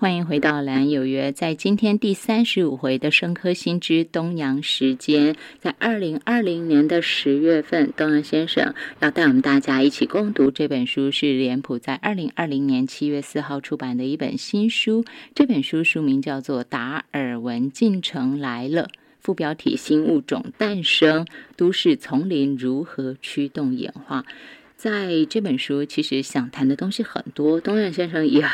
欢迎回到《蓝有约》。在今天第三十五回的生科新知东阳时间，在二零二零年的十月份，东阳先生要带我们大家一起共读这本书，是脸谱在二零二零年七月四号出版的一本新书。这本书书名叫做《达尔文进程来了》，副标题“新物种诞生：都市丛林如何驱动演化”。在这本书，其实想谈的东西很多，东远先生也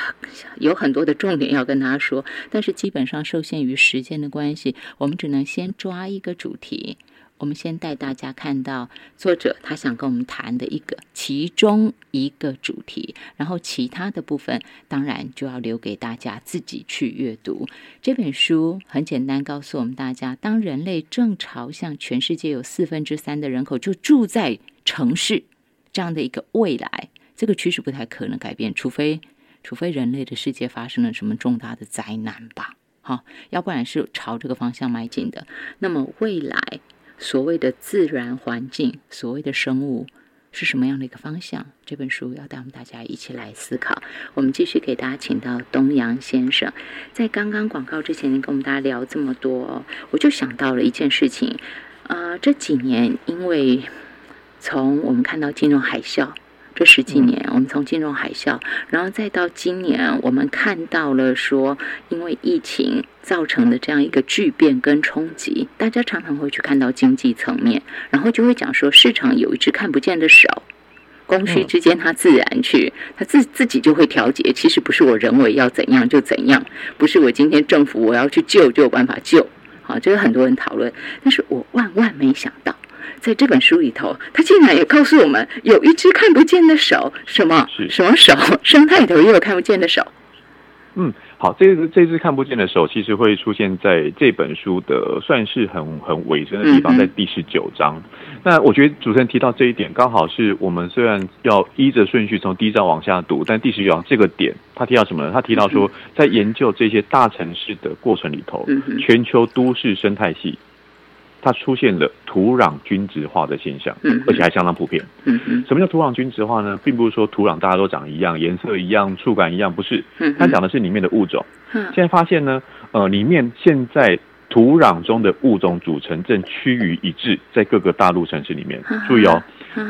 有很多的重点要跟他说，但是基本上受限于时间的关系，我们只能先抓一个主题。我们先带大家看到作者他想跟我们谈的一个其中一个主题，然后其他的部分当然就要留给大家自己去阅读。这本书很简单，告诉我们大家，当人类正朝向全世界有四分之三的人口就住在城市。这样的一个未来，这个趋势不太可能改变，除非除非人类的世界发生了什么重大的灾难吧，好，要不然是朝这个方向迈进的。那么未来所谓的自然环境，所谓的生物是什么样的一个方向？这本书要带我们大家一起来思考。我们继续给大家请到东阳先生，在刚刚广告之前，您跟我们大家聊这么多，我就想到了一件事情，啊，这几年因为。从我们看到金融海啸这十几年，我们从金融海啸，然后再到今年，我们看到了说，因为疫情造成的这样一个巨变跟冲击，大家常常会去看到经济层面，然后就会讲说，市场有一只看不见的手，供需之间它自然去，它自自己就会调节。其实不是我人为要怎样就怎样，不是我今天政府我要去救就有办法救。好，这个很多人讨论，但是我万万没想到。在这本书里头，他竟然也告诉我们，有一只看不见的手，什么？什么手？生态里头也有看不见的手。嗯，好，这只这只看不见的手，其实会出现在这本书的算是很很尾声的地方，在第十九章。那我觉得主持人提到这一点，刚好是我们虽然要依着顺序从第一章往下读，但第十九章这个点，他提到什么呢？他提到说，在研究这些大城市的过程里头，全球都市生态系。它出现了土壤均质化的现象，而且还相当普遍。什么叫土壤均质化呢？并不是说土壤大家都长一样，颜色一样，触感一样，不是。它讲的是里面的物种。现在发现呢，呃，里面现在土壤中的物种组成正趋于一致，在各个大陆城市里面。注意哦，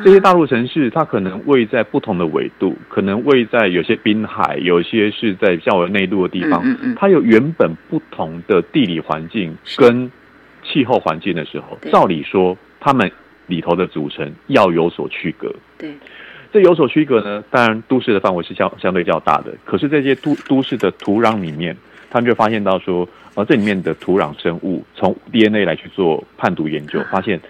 这些大陆城市它可能位在不同的纬度，可能位在有些滨海，有些是在较为内陆的地方。它有原本不同的地理环境跟。气候环境的时候，照理说，他们里头的组成要有所区隔。对，这有所区隔呢。当然，都市的范围是相相对较大的。可是这些都都市的土壤里面，他们就发现到说，呃，这里面的土壤生物从 DNA 来去做判读研究，发现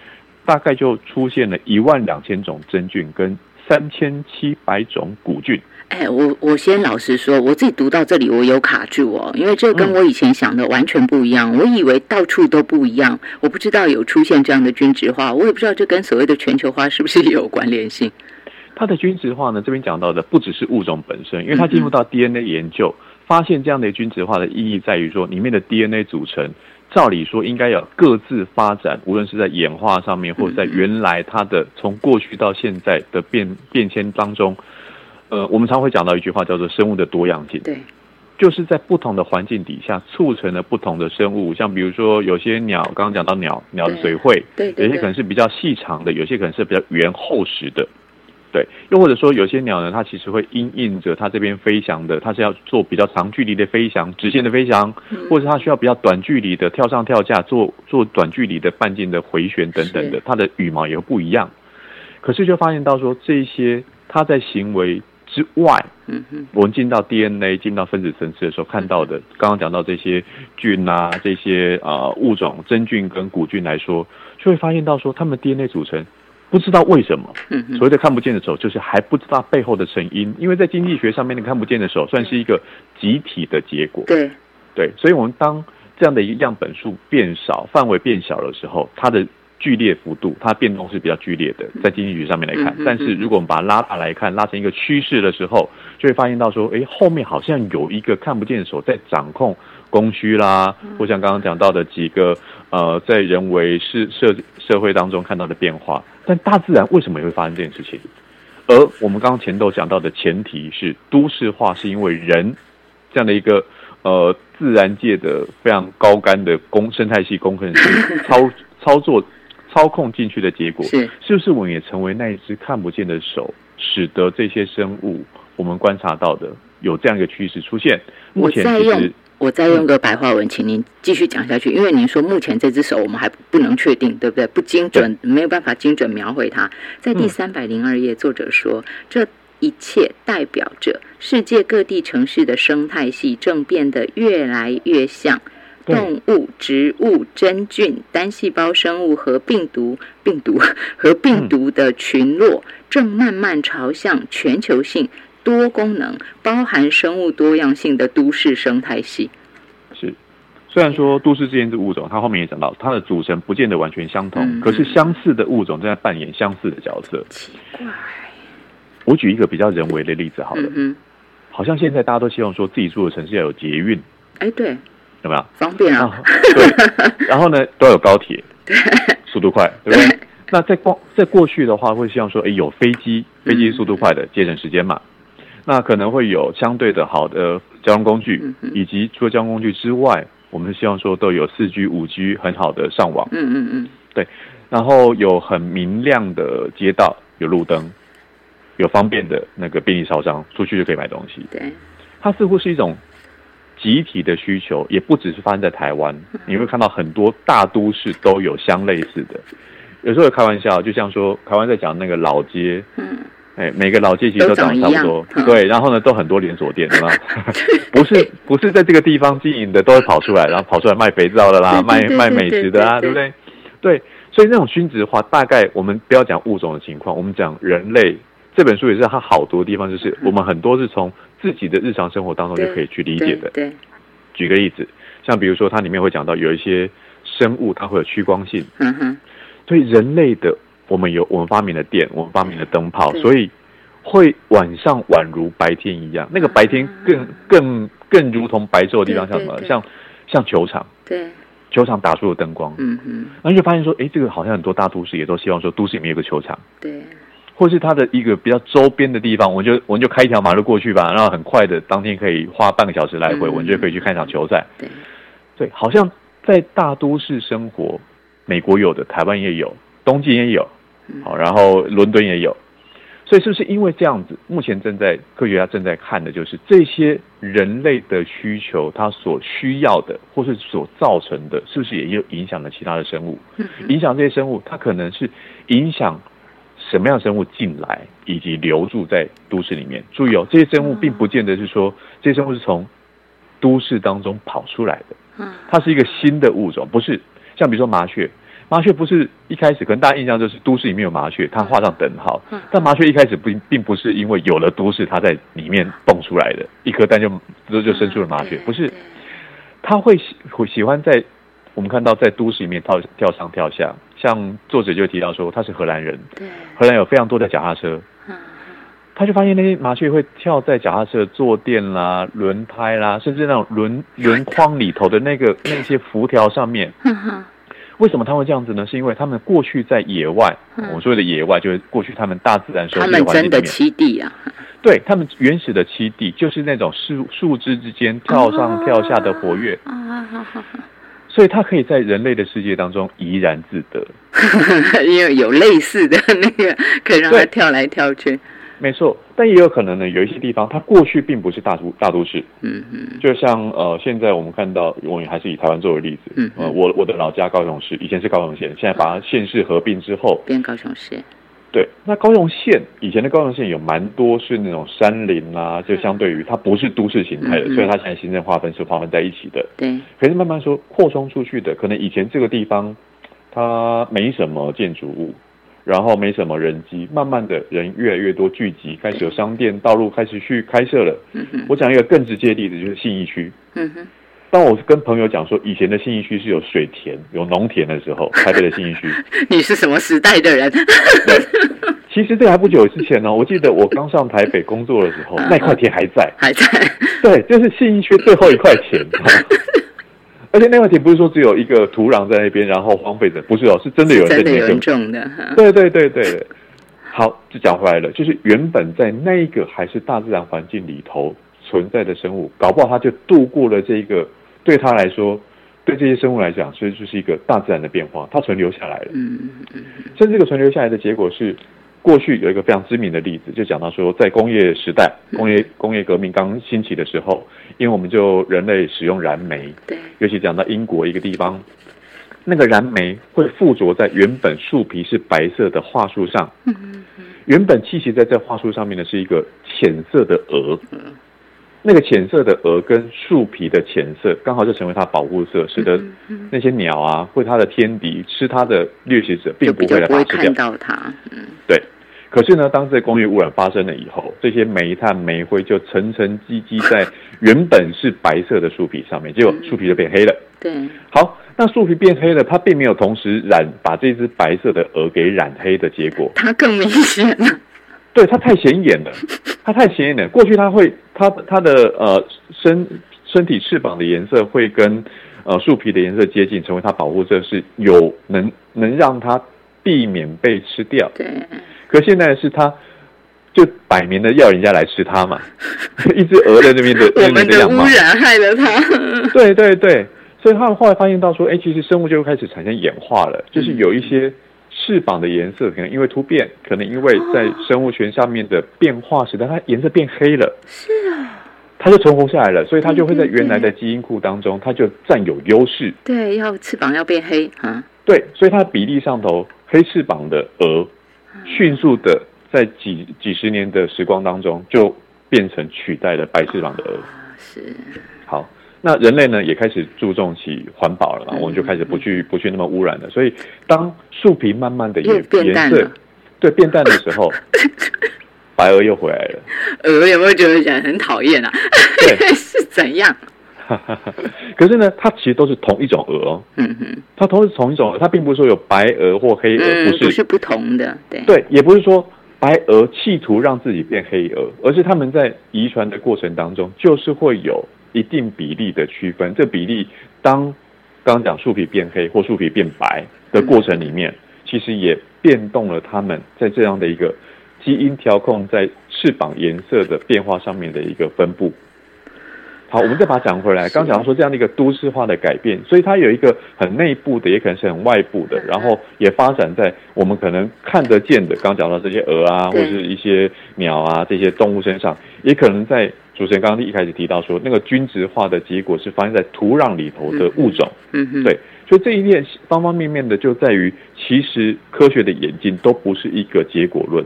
大概就出现了一万两千种真菌跟三千七百种古菌。哎，我我先老实说，我自己读到这里，我有卡住哦，因为这跟我以前想的完全不一样。我以为到处都不一样，我不知道有出现这样的均值化，我也不知道这跟所谓的全球化是不是有关联性。它的均值化呢，这边讲到的不只是物种本身，因为它进入到 DNA 研究，发现这样的均值化的意义在于说，里面的 DNA 组成，照理说应该要各自发展，无论是在演化上面，或者在原来它的从过去到现在的变变迁当中。呃，我们常会讲到一句话，叫做生物的多样性。对，就是在不同的环境底下，促成了不同的生物。像比如说，有些鸟，刚刚讲到鸟，鸟的嘴喙，对，有些可能是比较细长的，有些可能是比较圆厚实的。对，又或者说，有些鸟呢，它其实会因应着它这边飞翔的，它是要做比较长距离的飞翔，直线的飞翔，或者它需要比较短距离的跳上跳下，做做短距离的半径的回旋等等的，它的羽毛也会不一样。可是就发现到说，这些它在行为。之外，嗯哼，我们进到 DNA、进到分子层次的时候，看到的，刚刚讲到这些菌啊，这些啊物种真菌跟古菌来说，就会发现到说，它们 DNA 组成不知道为什么，嗯所谓的看不见的手，就是还不知道背后的成因，因为在经济学上面，你看不见的手算是一个集体的结果，对，对，所以我们当这样的一个样本数变少，范围变小的时候，它的。剧烈幅度，它变动是比较剧烈的，在经济学上面来看。但是如果我们把它拉大来看，拉成一个趋势的时候，就会发现到说，哎，后面好像有一个看不见的手在掌控供需啦，或像刚刚讲到的几个呃，在人为社社社会当中看到的变化。但大自然为什么也会发生这件事情？而我们刚刚前头讲到的前提是，都市化是因为人这样的一个。呃自然界的非常高干的工生态系工程师 操操作操控进去的结果，是是不是我们也成为那一只看不见的手，使得这些生物我们观察到的有这样一个趋势出现？目前再用其实我再用个白话文，请您继续讲下去，因为您说目前这只手我们还不能确定，对不对？不精准，没有办法精准描绘它。在第嗯三百零二页，作者说这。一切代表着世界各地城市的生态系正变得越来越像对动物、植物、真菌、单细胞生物和病毒、病毒 和病毒的群落，正慢慢朝向全球性、多功能、包含生物多样性的都市生态系。是，虽然说都市之间的物种，它后面也讲到，它的组成不见得完全相同，嗯。可是相似的物种正在扮演相似的角色。奇怪，我举一个比较人为的例子好了，嗯，好像现在大家都希望说自己住的城市要有捷运，哎，对，有没有？方便啊，啊，对，然后呢都要有高铁，速度快，对不对？那在过在过去的话，会希望说，哎，有飞机，飞机速度快的，节省时间嘛。那可能会有相对的好的交通工具以及除了交通工具之外，我们希望说都有四 G、五 G 很好的上网，嗯嗯嗯，对然后有很明亮的街道，有路灯，有方便的那个便利超商，出去就可以买东西。对，它似乎是一种集体的需求，也不只是发生在台湾，你会看到很多大都市都有相类似的。有时候有开玩笑，就像说台湾在讲那个老街，嗯，哎，每个老街其实都长得差不多对，然后呢都很多连锁店，对吗？不是 不是在这个地方经营的，都会跑出来，然后跑出来卖肥皂的啦，卖卖美食的啊，对不对？对，所以那种均值化，大概我们不要讲物种的情况，我们讲人类。这本书也是它好读的地方，就是我们很多是从自己的日常生活当中就可以去理解的。对，举个例子，像比如说它里面会讲到有一些生物它会有趋光性，嗯哼，所以人类的我们有我们发明了电，我们发明了灯泡，所以会晚上宛如白天一样。那个白天更更更如同白昼的地方，像什么？像像球场，对，球场打出了灯光，嗯哼，然后就发现说，哎，这个好像很多大都市也都希望说，都市里面有个球场。对，或是它的一个比较周边的地方，我就我们就开一条马路过去吧，然后很快的当天可以花半个小时来回，嗯我们就可以去看一场球赛。对，对，好像在大都市生活，美国有的，台湾也有，东京也有，嗯好，然后伦敦也有。所以是不是因为这样子，目前正在科学家正在看的就是这些人类的需求，它所需要的或是所造成的，是不是也又影响了其他的生物？影响这些生物，它可能是影响什么样的生物进来，以及留住在都市里面。注意哦，这些生物并不见得是说这些生物是从都市当中跑出来的，嗯。它是一个新的物种，不是像比如说麻雀。麻雀不是一开始可能大家印象就是都市里面有麻雀，它画上等号。嗯。但麻雀一开始并并不是因为有了都市，它在里面蹦出来的，一颗蛋就就就生出了麻雀，不是。对。他会喜会喜欢在我们看到在都市里面跳跳上跳下，像作者就提到说他是荷兰人，对，荷兰有非常多的脚踏车，嗯他就发现那些麻雀会跳在脚踏车的坐垫啦、轮胎啦，甚至那种轮轮框里头的那个 那些辐条上面。为什么他会这样子呢？是因为他们过去在野外，嗯。我所谓的野外就是过去他们大自然熟悉的他们真的栖地啊，对他们原始的栖地就是那种树树枝之间跳上跳下的活跃。啊所以他可以在人类的世界当中怡然自得。啊因为有类似的那个，可以让它跳来跳去，没错，但也有可能呢，有一些地方它过去并不是大都大都市，嗯嗯就像呃，现在我们看到，我们还是以台湾作为例子，嗯呃，我我的老家高雄市以前是高雄县，现在把它县市合并之后，变高雄市，对，那高雄县以前的高雄县有蛮多是那种山林啦、就相对于它不是都市形态的，嗯嗯所以它现在行政划分是划分在一起的。对，可是慢慢说扩充出去的，可能以前这个地方它没什么建筑物，然后没什么人机，慢慢的人越来越多聚集，开始有商店、道路开始去开设了。嗯哼，我讲一个更直接的例子，就是信义区。嗯哼，当我跟朋友讲说以前的信义区是有水田、有农田的时候，台北的信义区，你是什么时代的人？其实这还不久之前呢。我记得我刚上台北工作的时候，那块田还在。还在，对，就是信义区最后一块田。而且那块田不是说只有一个土壤在那边，然后荒废着，不是哦，是真的有人在真的有人里面耕种的，对对对对，好，就讲回来了，就是原本在那一个还是大自然环境里头存在的生物，搞不好它就度过了这个对他来说，对这些生物来讲，所以就是一个大自然的变化，它存留下来了。嗯嗯嗯。甚至这个存留下来的结果是，过去有一个非常知名的例子，就讲到说，在工业时代、工业工业革命刚兴起的时候，因为我们就人类使用燃煤，对，尤其讲到英国一个地方，那个燃煤会附着在原本树皮是白色的桦树上，嗯嗯嗯。原本栖息在这桦树上面的是一个浅色的鹅，嗯那个浅色的鹅跟树皮的浅色刚好就成为它保护色，使得那些鸟啊或它的天敌吃它的掠食者，并不会来把它吃掉看。到它，嗯对，可是呢，当这工业污染发生了以后，这些煤炭、煤灰就层层积积在 原本是白色的树皮上面，结果树皮就变黑了。对，好，那树皮变黑了，它并没有同时染把这只白色的鹅给染黑的结果，它更明显了，对它太显眼了，它太显眼了。过去它会，它它的呃身身体翅膀的颜色会跟呃树皮的颜色接近，成为它保护色，是有能能让它避免被吃掉。对，可现在是它就摆明的要人家来吃它嘛，一只鹅在那边的 我们的污染害了它，对对对，所以他们后来发现到说，哎，其实生物就开始产生演化了，就是有一些翅膀的颜色可能因为突变，可能因为在生物圈上面的变化，使得它颜色变黑了，是啊，它就存活下来了，所以它就会在原来的基因库当中，它就占有优势。对，要翅膀要变黑啊，对，所以它的比例上头，黑翅膀的鹅迅速的在几几十年的时光当中，就变成取代了白翅膀的鹅。是，好，那人类呢也开始注重起环保了嘛，嗯我们就开始不去不去那么污染了。所以当树皮慢慢的也颜淡了。对变淡的时候，白鹅又回来了。鹅有没有觉得人很讨厌啊？对 是怎样？可是呢，它其实都是同一种鹅哦，嗯哼，它都是同一种鹅，它并不是说有白鹅或黑鹅，嗯，不是，不是不同的，对，对，也不是说白鹅企图让自己变黑鹅，而是他们在遗传的过程当中，就是会有一定比例的区分。这比例当刚刚讲树皮变黑或树皮变白的过程里面，其实也变动了它们在这样的一个基因调控在翅膀颜色的变化上面的一个分布。好，我们再把它讲回来。刚讲到说这样的一个都市化的改变，所以它有一个很内部的，也可能是很外部的，然后也发展在我们可能看得见的，刚讲到这些鹅啊，或对是一些鸟啊这些动物身上，也可能在主持人刚刚一开始提到说，那个均值化的结果是发生在土壤里头的物种。嗯哼，对，所以这一列方方面面的就在于，其实科学的演进都不是一个结果论。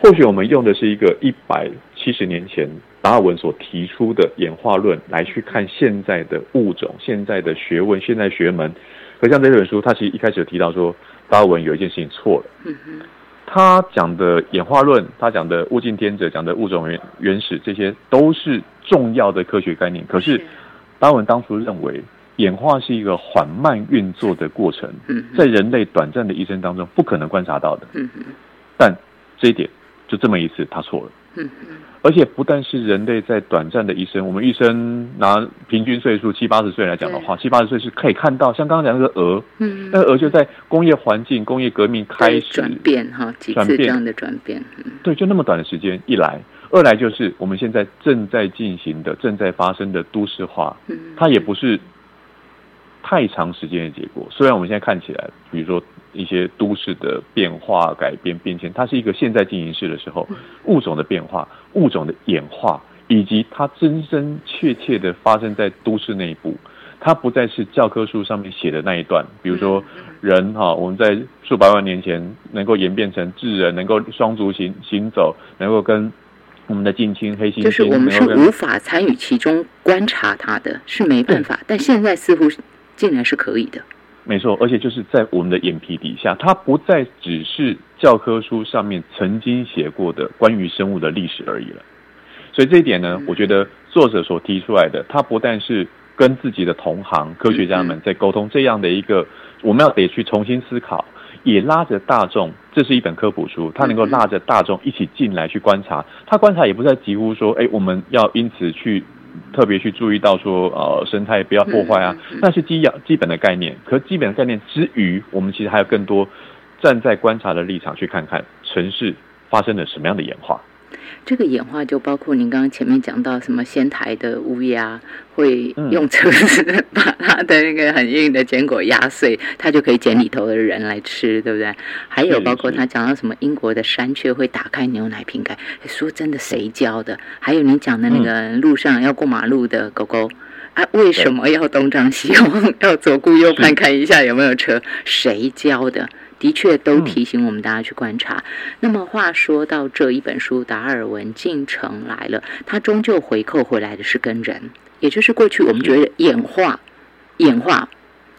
或许我们用的是一个一百七十年前达尔文所提出的演化论来去看现在的物种、现在的学问、现在学门。可像这本书，他其实一开始有提到说，达尔文有一件事情错了。嗯哼，他讲的演化论，他讲的物竞天择，讲的物种原原始，这些都是重要的科学概念。可是达尔文当初认为，演化是一个缓慢运作的过程，嗯，在人类短暂的一生当中不可能观察到的。但这一点就这么一次，他错了。而且不但是人类在短暂的一生，我们一生拿平均岁数七八十岁来讲的话，七八十岁是可以看到，像刚刚讲那个鹅，嗯。那个鹅就在工业环境、工业革命开始转变哈，几转变次这样的转变，嗯。对，就那么短的时间，一来，二来就是我们现在正在进行的、正在发生的都市化，嗯，它也不是太长时间的结果。虽然我们现在看起来，比如说一些都市的变化、改变、变迁，它是一个现在进行式的时候，物种的变化、物种的演化，以及它真真切切的发生在都市内部。它不再是教科书上面写的那一段，比如说人哈，我们在数百万年前能够演变成智人，能够双足行行走，能够跟我们的近亲黑猩猩，就是我们是无法参与其中观察它的，是没办法，但现在似乎竟然是可以的，没错，而且就是在我们的眼皮底下，它不再只是教科书上面曾经写过的关于生物的历史而已了。所以这一点呢，我觉得作者所提出来的，他不但是跟自己的同行科学家们在沟通这样的一个，我们要得去重新思考，也拉着大众，这是一本科普书，它能够拉着大众一起进来去观察。他观察也不再急乎说，哎，我们要因此去特别去注意到说，呃，生态不要破坏啊，那是基要基本的概念。可基本的概念之余，我们其实还有更多站在观察的立场去看看城市发生了什么样的演化。这个演化就包括您刚刚前面讲到什么仙台的乌鸦会用车子 把它的那个很硬的坚果压碎，它就可以捡里头的人来吃，对不对？还有包括他讲到什么英国的山雀会打开牛奶瓶盖，说真的，谁教的？还有你讲的那个路上要过马路的狗狗。啊，为什么要东张西望，要左顾右盼看一下有没有车？谁教的？的确都提醒我们大家去观察。那么话说到这一本书，达尔文进城来了，他终究回扣回来的是跟人，也就是过去我们觉得演化，演化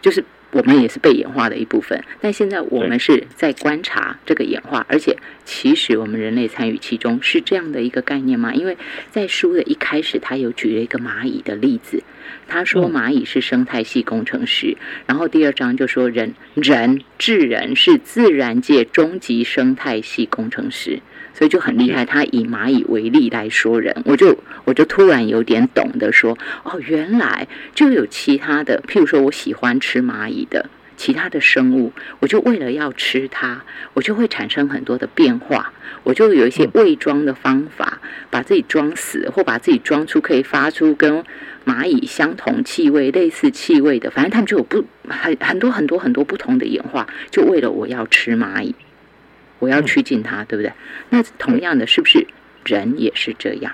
就是。我们也是被演化的一部分，但现在我们是在观察这个演化，而且其实我们人类参与其中，是这样的一个概念吗？因为在书的一开始，他有举了一个蚂蚁的例子，他说蚂蚁是生态系工程师，然后第二章就说人人智人是自然界终极生态系工程师。所以就很厉害，他以蚂蚁为例来说人，我就我就突然有点懂得说，哦，原来就有其他的，譬如说我喜欢吃蚂蚁的其他的生物，我就为了要吃它，我就会产生很多的变化，我就有一些伪装的方法，把自己装死，或把自己装出可以发出跟蚂蚁相同气味、类似气味的，反正他们就有不很很多很多很多不同的演化，就为了我要吃蚂蚁。我要趋近它，对不对？那同样的，是不是人也是这样？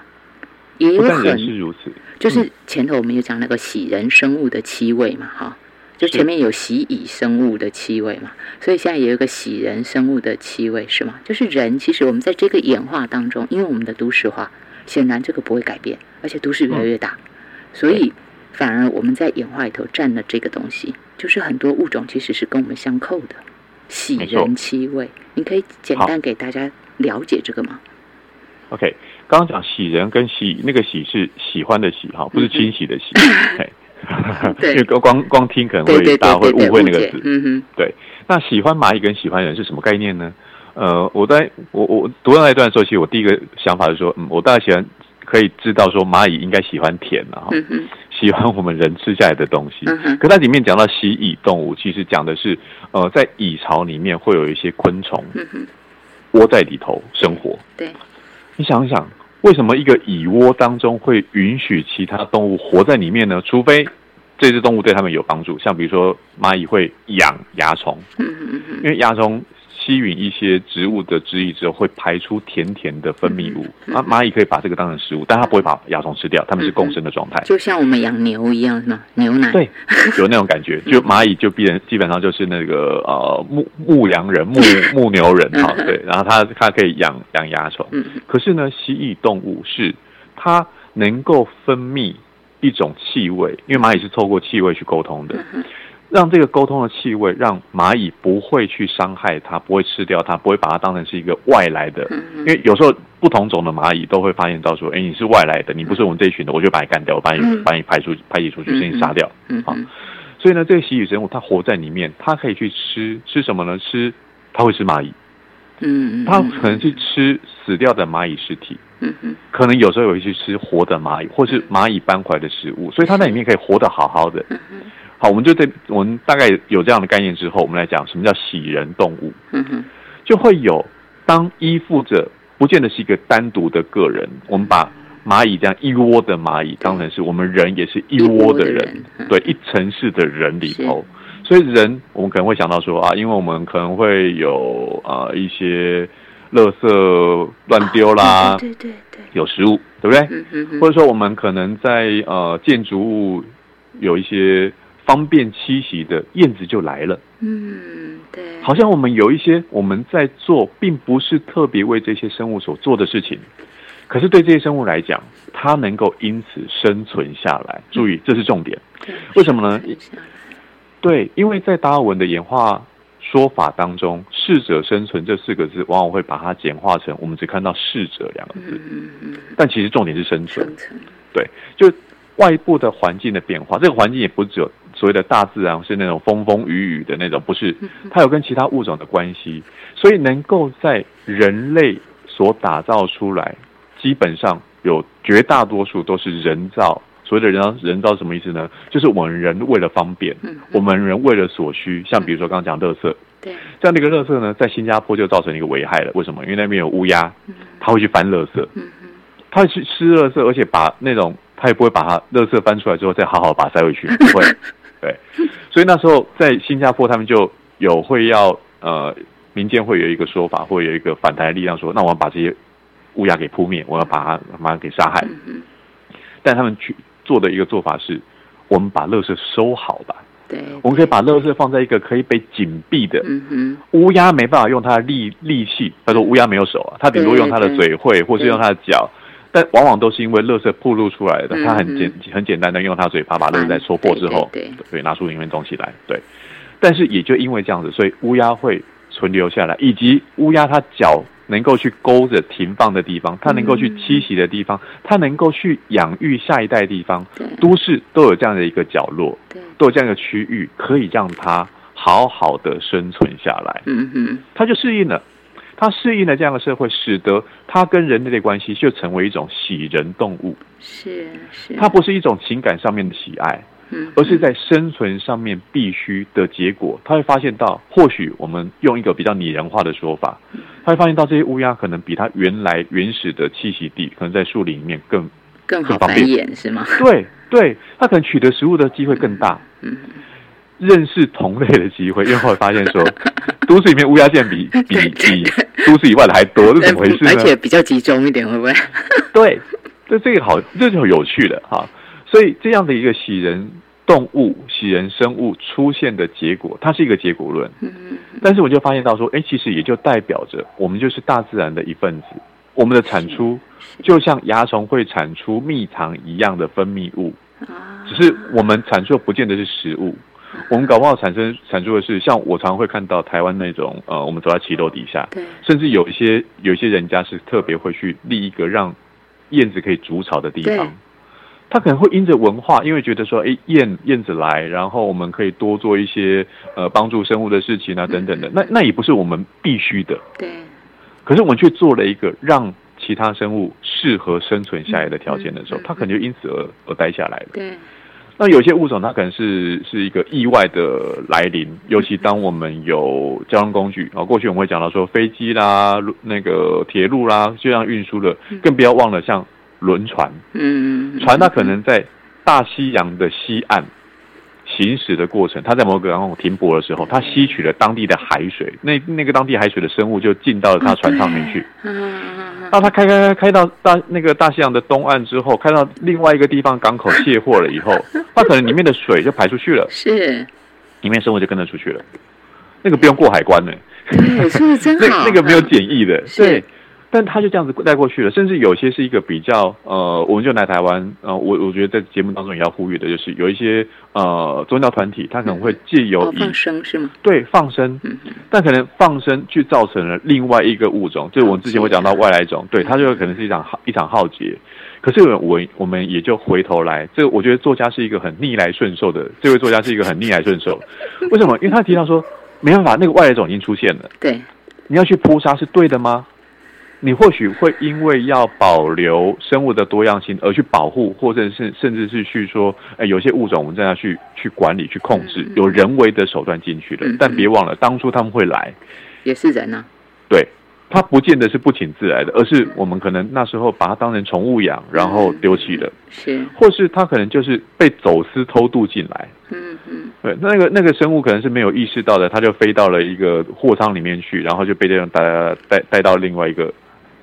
也有很是如此，就是前头我们有讲那个喜人生物的气味嘛，哈，就前面有喜蚁生物的气味嘛，所以现在也有一个喜人生物的气味，是吗？就是人，其实我们在这个演化当中，因为我们的都市化，显然这个不会改变，而且都市越来越大，所以反而我们在演化里头占了这个东西，就是很多物种其实是跟我们相扣的。喜人七味，你可以简单给大家了解这个吗？OK，刚刚讲喜人跟喜，那个喜是喜欢的喜哈，不是清洗的洗。对，因 为光光听可能会大家会误会那个字。嗯哼，对。那喜欢蚂蚁跟喜欢人是什么概念呢？呃，我在我我读到那一段的时候，其实我第一个想法是说，嗯，我大概喜欢可以知道说蚂蚁应该喜欢甜了哈。喜欢我们人吃下来的东西，可它里面讲到蜥蜴动物，其实讲的是，呃，在蚁巢里面会有一些昆虫窝在里头生活。对，你想想，为什么一个蚁窝当中会允许其他动物活在里面呢？除非这只动物对他们有帮助，像比如说蚂蚁会养蚜虫，因为蚜虫。吸吮一些植物的汁液之后，会排出甜甜的分泌物。啊，蚂蚁可以把这个当成食物，但它不会把蚜虫吃掉，它们是共生的状态。就像我们养牛一样，是吗？牛奶对，有那种感觉。就蚂蚁就必然基本上就是那个呃牧牧羊人、牧 牧牛人哈。对，然后它它可以养养蚜虫。嗯。可是呢，蜥蜴动物是它能够分泌一种气味，因为蚂蚁是透过气味去沟通的。让这个沟通的气味，让蚂蚁不会去伤害它，不会吃掉它，不会把它当成是一个外来的。因为有时候不同种的蚂蚁都会发现到说，哎，你是外来的，你不是我们这一群的，我就把你干掉，我把你把你排出排挤出去，甚至杀掉。好，所以呢，这个蜥蜴生物它活在里面，它可以去吃吃什么呢？吃，它会吃蚂蚁。嗯嗯，它可能去吃死掉的蚂蚁尸体。嗯嗯，可能有时候会去吃活的蚂蚁，或是蚂蚁搬回来的食物，所以它在里面可以活得好好的。好，我们就在我们大概有这样的概念之后，我们来讲什么叫喜人动物。嗯哼，就会有当依附着，不见得是一个单独的个人。我们把蚂蚁这样一窝的蚂蚁当成是我们人也是一窝的人，对，一城市的人里头。所以人，我们可能会想到说啊，因为我们可能会有啊一些垃圾乱丢啦，对对对，有食物，对不对？或者说我们可能在呃建筑物有一些。方便栖息的燕子就来了。嗯，对。好像我们有一些我们在做，并不是特别为这些生物所做的事情，可是对这些生物来讲，它能够因此生存下来。注意，这是重点。为什么呢？对，因为在达尔文的演化说法当中，“适者生存”这四个字，往往会把它简化成我们只看到“适者”两个字。嗯嗯。但其实重点是生存。生存。对，就外部的环境的变化，这个环境也不只有。所谓的大自然是那种风风雨雨的那种，不是，它有跟其他物种的关系，所以能够在人类所打造出来，基本上有绝大多数都是人造。所谓的人造人造什么意思呢？就是我们人为了方便，我们人为了所需，像比如说刚刚讲垃圾，对，这样的一个垃圾呢，在新加坡就造成一个危害了。为什么？因为那边有乌鸦，它会去翻垃圾，它会去吃垃圾，而且把那种它也不会把它垃圾翻出来之后再好好把它塞回去，不会。对，所以那时候在新加坡，他们就有会要呃，民间会有一个说法，或有一个反弹的力量，说那我要把这些乌鸦给扑灭，我要把它把它给杀害。但他们去做的一个做法是，我们把垃圾收好吧。对，我们可以把垃圾放在一个可以被紧闭的。嗯哼，乌鸦没办法用它的力力气，他说乌鸦没有手啊，它顶多用它的嘴喙，或是用它的脚。但往往都是因为垃圾暴露出来的，他很简很简单的用他嘴巴把垃圾在戳破之后，对，拿出里面东西来，对。但是也就因为这样子，所以乌鸦会存留下来，以及乌鸦它脚能够去勾着停放的地方，它能够去栖息的地方，它能够去养育下一代的地方，都市都有这样的一个角落，都有这样一个区域，可以让它好好的生存下来。嗯哼，它就适应了。它适应了这样的社会，使得它跟人类的关系就成为一种喜人动物。是是，它不是一种情感上面的喜爱，嗯，而是在生存上面必须的结果。他会发现到，或许我们用一个比较拟人化的说法，他会发现到这些乌鸦可能比它原来原始的栖息地，可能在树林里面更更好繁衍，是吗？对对，它可能取得食物的机会更大。嗯。认识同类的机会，因为后来发现说，都市里面乌鸦见比比比都市以外的还多，是怎么回事呢？而且比较集中一点，会不会？对，这这个好，这就有趣的哈。所以这样的一个喜人动物、喜人生物出现的结果，它是一个结果论。但是我就发现到说，哎，其实也就代表着我们就是大自然的一份子，我们的产出就像蚜虫会产出蜜糖一样的分泌物，只是我们产出不见得是食物。我们搞不好产生产出的是，像我常会看到台湾那种，呃，我们走在骑楼底下，甚至有一些有一些人家是特别会去立一个让燕子可以筑巢的地方，他可能会因着文化，因为觉得说，哎，燕燕子来，然后我们可以多做一些呃帮助生物的事情啊，等等的，那那也不是我们必须的，对，可是我们却做了一个让其他生物适合生存下来的条件的时候，它可能就因此而而待下来了，对。那有些物种它可能是是一个意外的来临，尤其当我们有交通工具啊，过去我们会讲到说飞机啦、那个铁路啦，这样运输的，更不要忘了像轮船，嗯，船它可能在大西洋的西岸。行驶的过程，它在某个港口停泊的时候，它吸取了当地的海水，那那个当地海水的生物就进到了它船上面去。那它开开开开到大那个大西洋的东岸之后，开到另外一个地方港口卸货了以后，它可能里面的水就排出去了，是，里面生物就跟着出去了，那个不用过海关呢，是真好，那那个没有检疫的，对。但他就这样子带过去了，甚至有些是一个比较呃，我们就来台湾，呃，我我觉得在节目当中也要呼吁的，就是有一些呃宗教团体，他可能会借由放生是吗？对，放生，但可能放生去造成了另外一个物种，就是我们之前会讲到外来种，对，它就可能是一场一场浩劫。可是我我们也就回头来，这个我觉得作家是一个很逆来顺受的，这位作家是一个很逆来顺受，为什么？因为他提到说，没办法，那个外来种已经出现了，对，你要去扑杀是对的吗？你或许会因为要保留生物的多样性而去保护，或者是甚至是去说，哎，有些物种我们在那去去管理、去控制，有人为的手段进去了。但别忘了，当初他们会来，也是人啊。对，他不见得是不请自来的，而是我们可能那时候把它当成宠物养，然后丢弃了。是，或是他可能就是被走私偷渡进来。嗯嗯。对，那个那个生物可能是没有意识到的，他就飞到了一个货舱里面去，然后就被这样带带带到另外一个。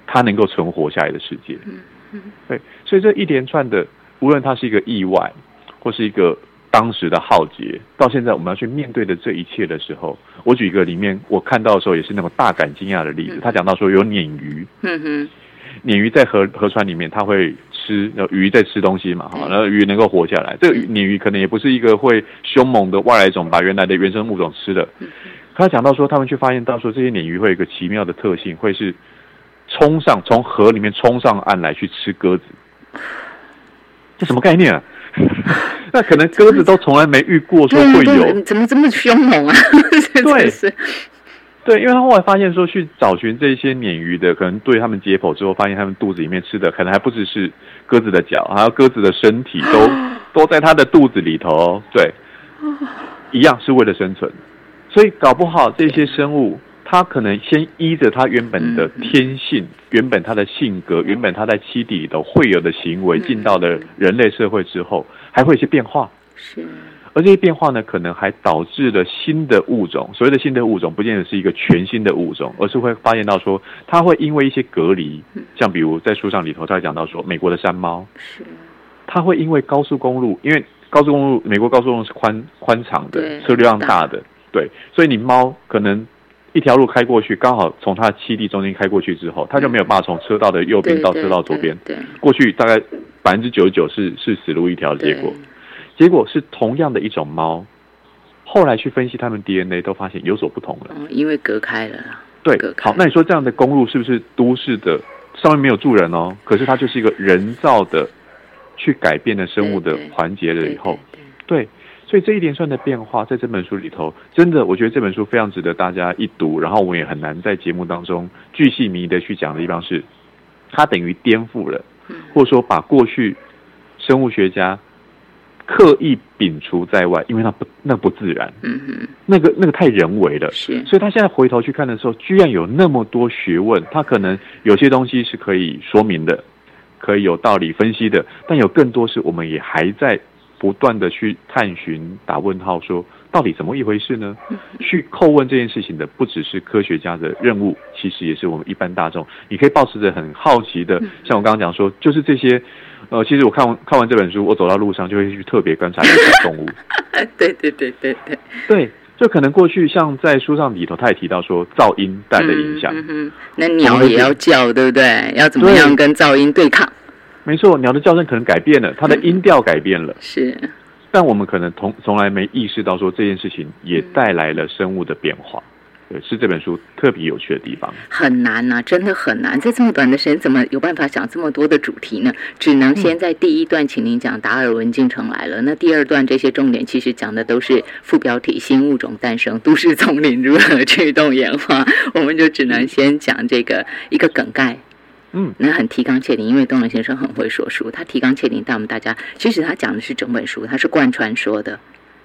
它能够存活下来的世界，嗯嗯，对，所以这一连串的，无论它是一个意外，或是一个当时的浩劫，到现在我们要去面对的这一切的时候，我举一个里面我看到的时候也是那种大感惊讶的例子。他讲到说有鲶鱼，嗯哼，鲶鱼在河河川里面，它会吃，然后鱼在吃东西嘛，哈，然后鱼能够活下来。这个鲶鱼可能也不是一个会凶猛的外来种，把原来的原生物种吃了。他讲到说，他们去发现到说，这些鲶鱼会有一个奇妙的特性，会是。冲上从河里面冲上岸来去吃鸽子，这什么概念啊？那可能鸽子都从来没遇过说会有，怎么这么凶猛啊？对，对，因为他后来发现说，去找寻这些鲶鱼的，可能对他们解剖之后，发现他们肚子里面吃的，可能还不只是鸽子的脚，还有鸽子的身体，都都在它的肚子里头。对，一样是为了生存，所以搞不好这些生物，它可能先依着他原本的天性、原本他的性格、原本他在栖地里头会有的行为，进到了人类社会之后，还会有一些变化。是。而这些变化呢，可能还导致了新的物种。所谓的新的物种，不见得是一个全新的物种，而是会发现到说，它会因为一些隔离，像比如在书上里头，他讲到说，美国的山猫，是，它会因为高速公路，因为高速公路，美国高速公路是宽宽敞的，车流量大的，对，所以你猫可能一条路开过去，刚好从它的栖地中间开过去之后，它就没有办法从车道的右边到车道左边，对，过去大概百分之九十九是是死路一条的结果。结果是同样的一种猫，后来去分析它们 DNA 都发现有所不同了。嗯，因为隔开了。对，好，那你说这样的公路是不是都市的？上面没有住人哦，可是它就是一个人造的，去改变了生物的环节了以后，对，所以这一连串的变化在这本书里头，真的，我觉得这本书非常值得大家一读。然后我也很难在节目当中巨细靡的去讲的地方是，它等于颠覆了，或者说把过去生物学家。刻意摒除在外，因为那不那不自然，嗯嗯，那个那个太人为了，是，所以他现在回头去看的时候，居然有那么多学问，他可能有些东西是可以说明的，可以有道理分析的，但有更多是我们也还在不断的去探寻、打问号，说到底怎么一回事呢？去叩问这件事情的，不只是科学家的任务，其实也是我们一般大众，你可以保持着很好奇的，像我刚刚讲说，就是这些。呃，其实我看完看完这本书，我走到路上就会去特别观察一些小动物。对对对对对对，就可能过去像在书上里头，他也提到说噪音带来的影响。那鸟也要叫，对不对？要怎么样跟噪音对抗？没错，鸟的叫声可能改变了，它的音调改变了。是，但我们可能从从来没意识到说这件事情也带来了生物的变化。是这本书特别有趣的地方，很难呐，真的很难，在这么短的时间，怎么有办法讲这么多的主题呢？只能先在第一段，请您讲达尔文进程来了。那第二段这些重点，其实讲的都是副标题：新物种诞生，都市丛林如何驱动演化。我们就只能先讲这个一个梗概。嗯，那很提纲挈领，因为东仁先生很会说书，他提纲挈领带我们大家，其实他讲的是整本书，他是贯穿说的。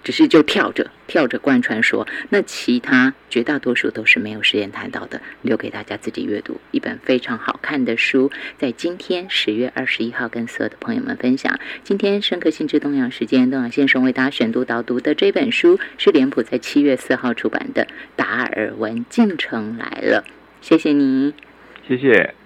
只是就跳着跳着贯穿说，那其他绝大多数都是没有时间谈到的，留给大家自己阅读。一本非常好看的书，在今天十月二十一号跟所有的朋友们分享。今天深刻心智东阳时间，东阳先生为大家选读导读的这本书是脸谱在七月四号出版的《达尔文进程来了》。谢谢你，谢谢。